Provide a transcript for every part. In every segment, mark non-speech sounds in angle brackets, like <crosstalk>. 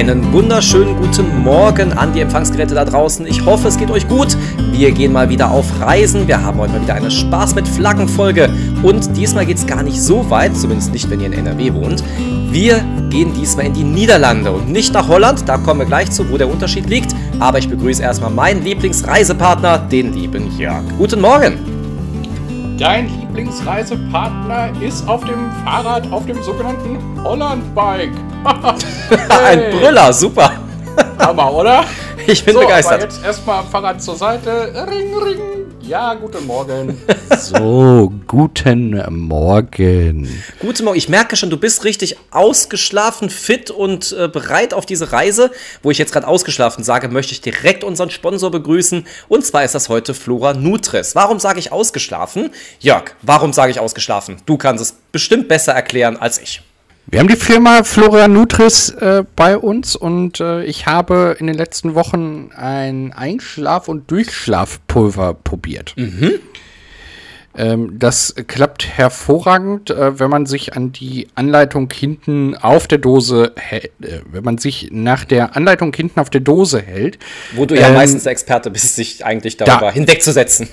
Einen wunderschönen guten Morgen an die Empfangsgeräte da draußen. Ich hoffe, es geht euch gut. Wir gehen mal wieder auf Reisen. Wir haben heute mal wieder eine Spaß mit Flaggen-Folge. Und diesmal geht es gar nicht so weit, zumindest nicht, wenn ihr in NRW wohnt. Wir gehen diesmal in die Niederlande und nicht nach Holland. Da kommen wir gleich zu, wo der Unterschied liegt. Aber ich begrüße erstmal meinen Lieblingsreisepartner, den lieben Jörg. Guten Morgen. Dein Lieblingsreisepartner ist auf dem Fahrrad auf dem sogenannten Holland-Bike. <laughs> Ein Brüller, super. Hammer, oder? Ich bin so, begeistert. Aber jetzt erstmal Fahrrad zur Seite. Ring, ring. Ja, guten Morgen. <laughs> So, guten Morgen. Guten Morgen. Ich merke schon, du bist richtig ausgeschlafen, fit und äh, bereit auf diese Reise. Wo ich jetzt gerade ausgeschlafen sage, möchte ich direkt unseren Sponsor begrüßen. Und zwar ist das heute Flora Nutris. Warum sage ich ausgeschlafen? Jörg, warum sage ich ausgeschlafen? Du kannst es bestimmt besser erklären als ich. Wir haben die Firma Flora Nutris äh, bei uns und äh, ich habe in den letzten Wochen ein Einschlaf- und Durchschlafpulver probiert. Ähm, das klappt hervorragend, äh, wenn man sich an die Anleitung hinten auf der Dose hält, äh, wenn man sich nach der Anleitung hinten auf der Dose hält. Wo du ja Ähm, meistens Experte bist, sich eigentlich darüber da- hinwegzusetzen.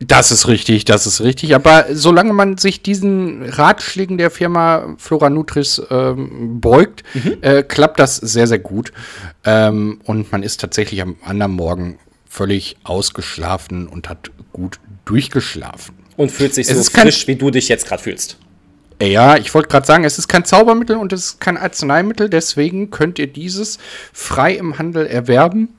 Das ist richtig, das ist richtig. Aber solange man sich diesen Ratschlägen der Firma Flora Nutris ähm, beugt, äh, klappt das sehr, sehr gut. Ähm, und man ist tatsächlich am anderen Morgen völlig ausgeschlafen und hat gut durchgeschlafen. Und fühlt sich so frisch, wie du dich jetzt gerade fühlst. Ja, ich wollte gerade sagen, es ist kein Zaubermittel und es ist kein Arzneimittel, deswegen könnt ihr dieses frei im Handel erwerben.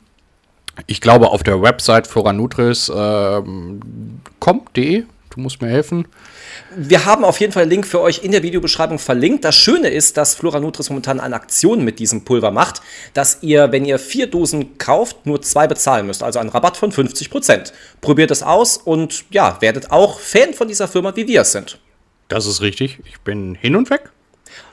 Ich glaube auf der Website floranutris.com.de. du musst mir helfen. Wir haben auf jeden Fall einen Link für euch in der Videobeschreibung verlinkt. Das Schöne ist, dass Flora Nutris momentan eine Aktion mit diesem Pulver macht, dass ihr, wenn ihr vier Dosen kauft, nur zwei bezahlen müsst. Also einen Rabatt von 50%. Probiert es aus und ja, werdet auch Fan von dieser Firma, wie wir es sind. Das ist richtig. Ich bin hin und weg.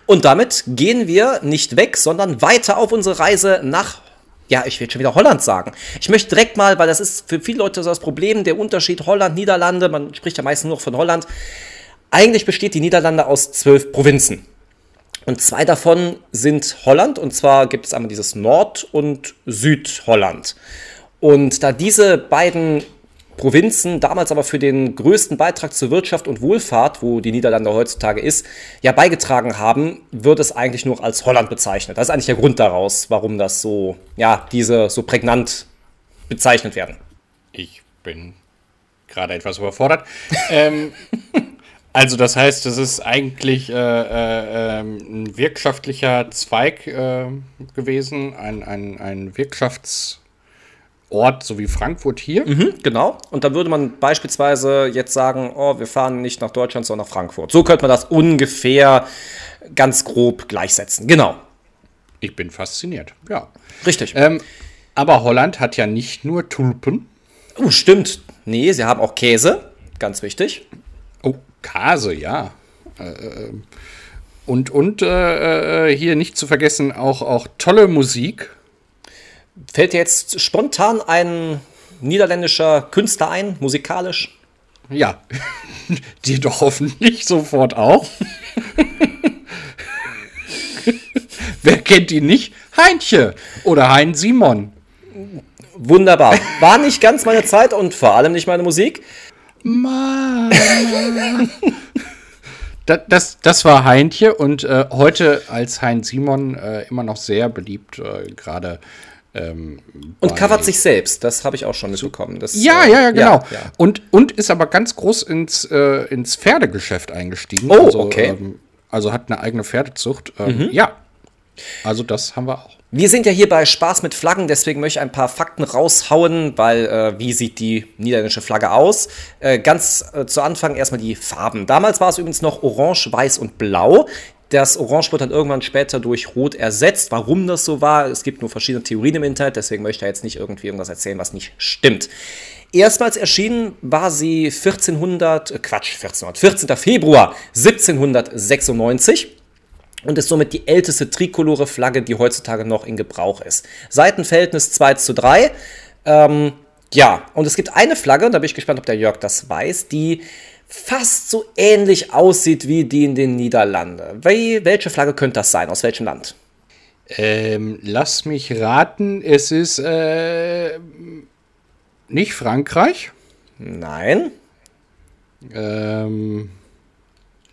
Und damit gehen wir nicht weg, sondern weiter auf unsere Reise nach, ja, ich will schon wieder Holland sagen. Ich möchte direkt mal, weil das ist für viele Leute so das Problem, der Unterschied Holland, Niederlande, man spricht ja meistens nur von Holland. Eigentlich besteht die Niederlande aus zwölf Provinzen. Und zwei davon sind Holland, und zwar gibt es einmal dieses Nord- und Südholland. Und da diese beiden Provinzen damals aber für den größten Beitrag zur Wirtschaft und Wohlfahrt, wo die Niederlande heutzutage ist, ja beigetragen haben, wird es eigentlich nur als Holland bezeichnet. Das ist eigentlich der Grund daraus, warum das so, ja, diese so prägnant bezeichnet werden. Ich bin gerade etwas überfordert. <laughs> ähm, also das heißt, es ist eigentlich äh, äh, ähm, ein wirtschaftlicher Zweig äh, gewesen, ein, ein, ein Wirtschaftsort, so wie Frankfurt hier. Genau. Und dann würde man beispielsweise jetzt sagen, oh, wir fahren nicht nach Deutschland, sondern nach Frankfurt. So könnte man das ungefähr ganz grob gleichsetzen. Genau. Ich bin fasziniert, ja. Richtig. Ähm, aber Holland hat ja nicht nur Tulpen. Oh, stimmt. Nee, sie haben auch Käse. Ganz wichtig. Oh, Kase, ja. Äh, ähm, und und äh, äh, hier nicht zu vergessen auch, auch tolle Musik. Fällt dir jetzt spontan ein niederländischer Künstler ein, musikalisch? Ja, <laughs> dir doch hoffentlich sofort auch. <laughs> Wer kennt ihn nicht? Heinche oder Hein Simon. Wunderbar. War nicht ganz meine Zeit und vor allem nicht meine Musik. Mama. <laughs> das, das, das war Heintje und äh, heute als Hein Simon äh, immer noch sehr beliebt, äh, gerade. Ähm, Und covert sich selbst. Das habe ich auch schon mitbekommen. Das, Ja, äh, ja, ja, genau. ja. Und, und ist aber ganz groß ins, äh, ins Pferdegeschäft eingestiegen. Oh, also, okay. Ähm, also hat eine eigene Pferdezucht. Ähm, Ja. Also das haben wir auch. Wir sind ja hier bei Spaß mit Flaggen, deswegen möchte ich ein paar Fakten raushauen, weil äh, wie sieht die niederländische Flagge aus? Äh, ganz äh, zu Anfang erstmal die Farben. Damals war es übrigens noch orange, weiß und blau. Das Orange wird dann irgendwann später durch Rot ersetzt. Warum das so war, es gibt nur verschiedene Theorien im Internet, deswegen möchte ich da jetzt nicht irgendwie irgendwas erzählen, was nicht stimmt. Erstmals erschienen war sie 1400, äh, Quatsch, 1400, 14. Februar 1796 und ist somit die älteste trikolore Flagge, die heutzutage noch in Gebrauch ist. Seitenverhältnis 2 zu 3. Ähm, ja, und es gibt eine Flagge, da bin ich gespannt, ob der Jörg das weiß, die fast so ähnlich aussieht wie die in den Niederlanden. Wie, welche Flagge könnte das sein? Aus welchem Land? Ähm, lass mich raten, es ist äh, nicht Frankreich. Nein. Ähm,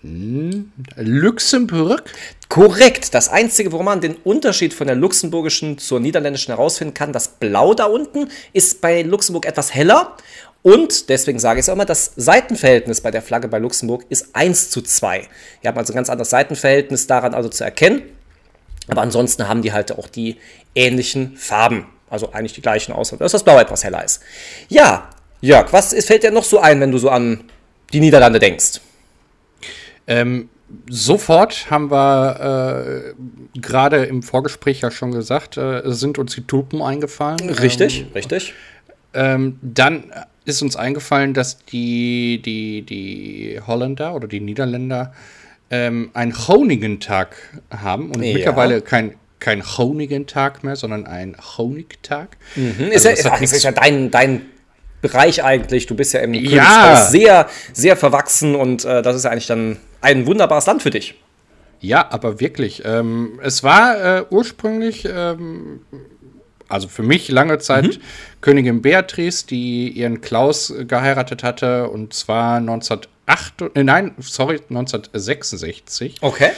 hm, Luxemburg. Korrekt. Das Einzige, worum man den Unterschied von der luxemburgischen zur niederländischen herausfinden kann, das Blau da unten ist bei Luxemburg etwas heller. Und deswegen sage ich es auch immer, das Seitenverhältnis bei der Flagge bei Luxemburg ist 1 zu 2. Wir haben also ein ganz anderes Seitenverhältnis daran also zu erkennen. Aber ansonsten haben die halt auch die ähnlichen Farben. Also eigentlich die gleichen, außer dass das Blau etwas heller ist. Ja, Jörg, was fällt dir noch so ein, wenn du so an die Niederlande denkst? Ähm, sofort haben wir äh, gerade im Vorgespräch ja schon gesagt, äh, sind uns die Tulpen eingefallen. Richtig, ähm, richtig. Ähm, dann ist uns eingefallen, dass die, die, die Holländer oder die Niederländer ähm, einen Honigentag haben und Ja. mittlerweile kein, kein Honigentag mehr, sondern ein Honigtag. Mhm. Also ist, das ja, ist, ja dein, dein Bereich eigentlich. Du bist ja im Ja. Sehr, sehr verwachsen und äh, das ist ja eigentlich dann ein wunderbares Land für dich. Ja, aber wirklich. Ähm, es war äh, ursprünglich, ähm, also für mich lange Zeit Königin Beatrice, die ihren Klaus geheiratet hatte, und zwar 1908, äh, nein, sorry, 1966. Okay.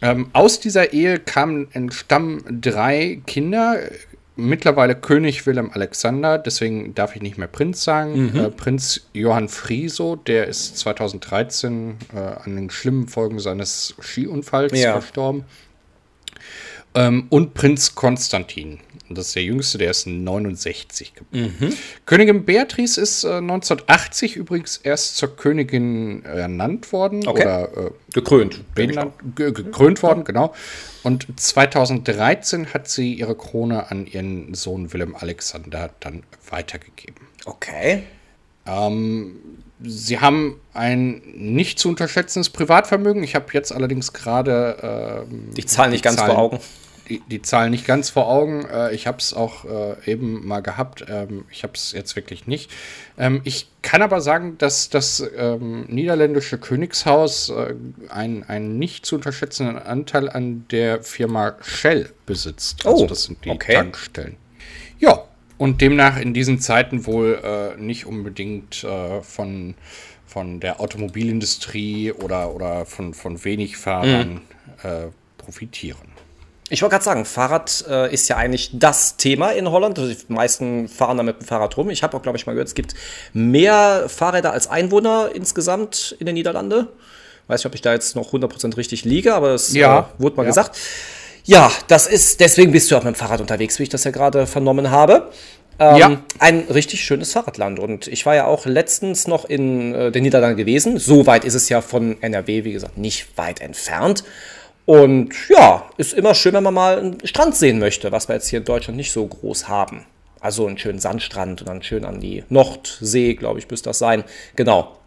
Ähm, aus dieser Ehe kamen, entstammen drei Kinder. Mittlerweile König Wilhelm Alexander, deswegen darf ich nicht mehr Prinz sagen. Äh, Prinz Johann Frieso, der ist 2013 äh, an den schlimmen Folgen seines Skiunfalls Ja. verstorben. Ähm, und Prinz Konstantin. Das ist der jüngste, der ist 69 geboren. Königin Beatrice ist äh, 1980 übrigens erst zur Königin ernannt worden. Okay. Oder äh, Gekrönt. benannt, ge- gekrönt worden, genau. Und 2013 hat sie ihre Krone an ihren Sohn Willem Alexander dann weitergegeben. Okay. Sie haben ein nicht zu unterschätzendes Privatvermögen. Ich habe jetzt allerdings gerade ähm, Die Zahlen nicht ganz Zahlen- vor Augen. die, die Zahlen nicht ganz vor Augen. Äh, ich habe es auch äh, eben mal gehabt. Ähm, ich habe es jetzt wirklich nicht. Ähm, ich kann aber sagen, dass das ähm, niederländische Königshaus äh, einen, nicht zu unterschätzenden Anteil an der Firma Shell besitzt. Also Oh, das sind die okay. Tankstellen. Ja, und demnach in diesen Zeiten wohl äh, nicht unbedingt äh, von, von der Automobilindustrie oder, oder von, von wenig Fahrern äh, profitieren. Ich wollte gerade sagen, Fahrrad äh, ist ja eigentlich das Thema in Holland. Also Die meisten fahren da mit dem Fahrrad rum. Ich habe auch, glaube ich, mal gehört, es gibt mehr Fahrräder als Einwohner insgesamt in den Niederlanden. Weiß nicht, ob ich da jetzt noch 100% richtig liege, aber es Ja, äh, wurde mal ja. gesagt. Ja, das ist, deswegen bist du auch mit dem Fahrrad unterwegs, wie ich das ja gerade vernommen habe. Ähm, Ja. Ein richtig schönes Fahrradland. Und ich war ja auch letztens noch in äh, den Niederlanden gewesen. So weit ist es ja von NRW, wie gesagt, nicht weit entfernt. Und ja, ist immer schön, wenn man mal einen Strand sehen möchte, was wir jetzt hier in Deutschland nicht so groß haben. Also einen schönen Sandstrand und dann schön an die Nordsee, glaube ich, müsste das sein. Genau.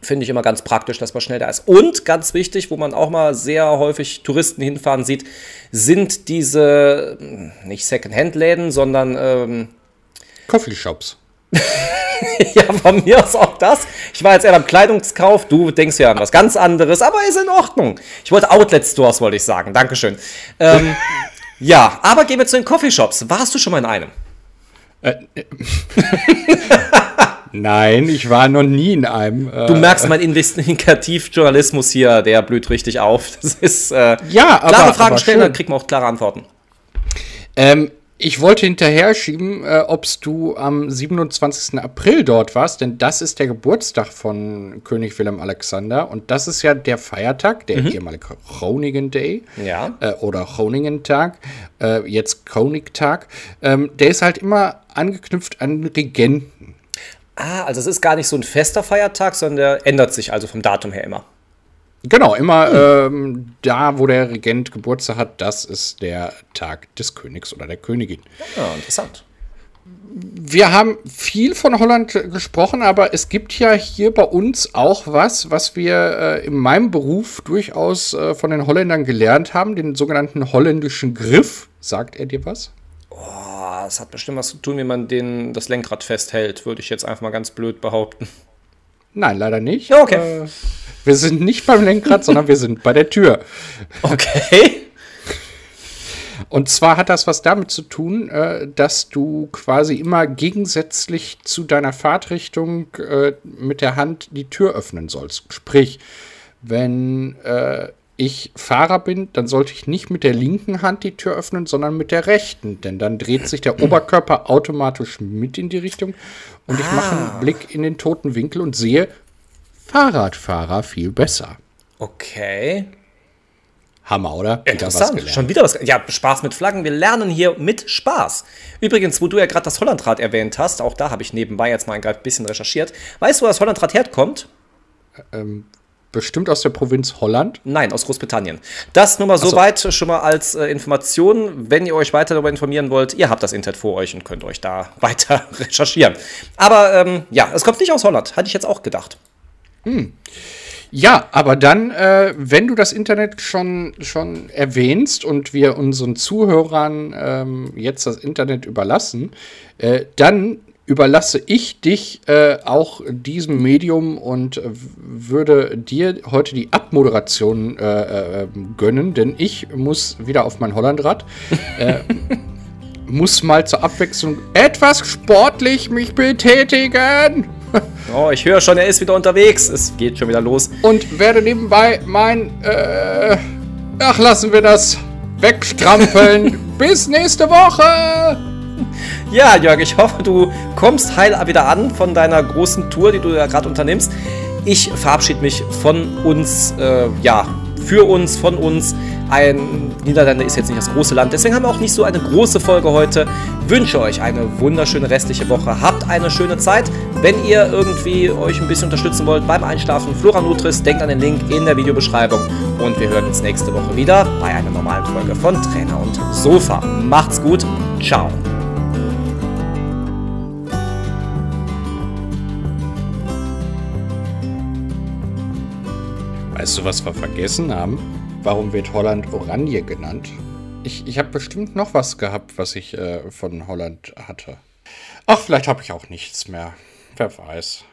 Finde ich immer ganz praktisch, dass man schnell da ist. Und ganz wichtig, wo man auch mal sehr häufig Touristen hinfahren sieht, sind diese, hm, nicht Second-Hand-Läden, sondern ähm, Coffeeshops. <laughs> ja, von mir aus auch das. Ich war jetzt eher beim Kleidungskauf, du denkst ja an was ganz anderes, aber ist in Ordnung. Ich wollte Outlet-Stores, wollte ich sagen. Dankeschön. Ähm, <laughs> ja, aber gehen wir zu den Coffeeshops. Warst du schon mal in einem? <laughs> Nein, ich war noch nie in einem. Äh, Du merkst, mein Investigativjournalismus hier, der blüht richtig auf. Das ist äh, Ja, aber- klare Fragen aber stellen, dann kriegt man auch klare Antworten. ähm, ich wollte hinterher schieben, äh, ob du am 27. April dort warst, denn das ist der Geburtstag von König Willem Alexander und das ist ja der Feiertag, der ehemalige Groningen Day Ja. äh, oder Groningen-Tag, äh, jetzt Konigtag. Ähm, der ist halt immer angeknüpft an Regenten. Ah, also es ist gar nicht so ein fester Feiertag, sondern der ändert sich also vom Datum her immer. Genau, immer ähm, da, wo der Regent Geburtstag hat, das ist der Tag des Königs oder der Königin. Ja, interessant. Wir haben viel von Holland gesprochen, aber es gibt ja hier bei uns auch was, was wir äh, in meinem Beruf durchaus äh, von den Holländern gelernt haben, den sogenannten holländischen Griff. Sagt er dir was? Es hat bestimmt was zu tun, wie man den, das Lenkrad festhält, würde ich jetzt einfach mal ganz blöd behaupten. Nein, leider nicht. Ja, okay. Äh, wir sind nicht beim Lenkrad, sondern wir sind bei der Tür. <laughs> Okay. Und zwar hat das was damit zu tun, äh, dass du quasi immer gegensätzlich zu deiner Fahrtrichtung äh, mit der Hand die Tür öffnen sollst. Sprich, wenn äh, ich Fahrer bin, dann sollte ich nicht mit der linken Hand die Tür öffnen, sondern mit der rechten. Denn dann dreht sich der <clears throat> Oberkörper automatisch mit in die Richtung und ich mache Ah. einen Blick in den toten Winkel und sehe Fahrradfahrer viel besser. Okay. Hammer, oder? Wieder Interessant. gelernt. Schon wieder was. Ja, Spaß mit Flaggen. Wir lernen hier mit Spaß. Übrigens, wo du ja gerade das Hollandrad erwähnt hast, auch da habe ich nebenbei jetzt mal ein bisschen recherchiert. Weißt du, wo das Hollandrad herkommt? Bestimmt aus der Provinz Holland. Nein, aus Großbritannien. Das nur mal so so. weit schon mal als äh, Information. Wenn ihr euch weiter darüber informieren wollt, ihr habt das Internet vor euch und könnt euch da <laughs> weiter recherchieren. Aber ähm, ja, es kommt nicht aus Holland. Hatte ich jetzt auch gedacht. Ja, aber dann, äh, wenn du das Internet schon, schon erwähnst und wir unseren Zuhörern ähm, jetzt das Internet überlassen, äh, dann überlasse ich dich äh, auch diesem Medium und äh, würde dir heute die Abmoderation äh, äh, gönnen, denn ich muss wieder auf mein Hollandrad. äh, <laughs> muss mal zur Abwechslung etwas sportlich mich betätigen. <laughs> Oh, ich höre schon, er ist wieder unterwegs. Es geht schon wieder los. und werde nebenbei mein, äh, ach, lassen wir das wegstrampeln. <laughs> Bis nächste Woche. Ja, Jörg, ich hoffe, du kommst heil wieder an von deiner großen Tour, die du ja gerade unternimmst. Ich verabschiede mich von uns, äh, ja, für uns, von uns. Ein Niederlande ist jetzt nicht das große Land, deswegen haben wir auch nicht so eine große Folge heute. Wünsche euch eine wunderschöne restliche Woche. Habt eine schöne Zeit. Wenn ihr irgendwie euch ein bisschen unterstützen wollt beim Einschlafen, Flora Nutris, denkt an den Link in der Videobeschreibung. Und wir hören uns nächste Woche wieder bei einer normalen Folge von Trainer und Sofa. Macht's gut. Ciao. Weißt du, was wir vergessen haben? Warum wird Holland Oranje genannt? Ich, ich habe bestimmt noch was gehabt, was ich äh, von Holland hatte. Ach, vielleicht habe ich auch nichts mehr. Wer weiß.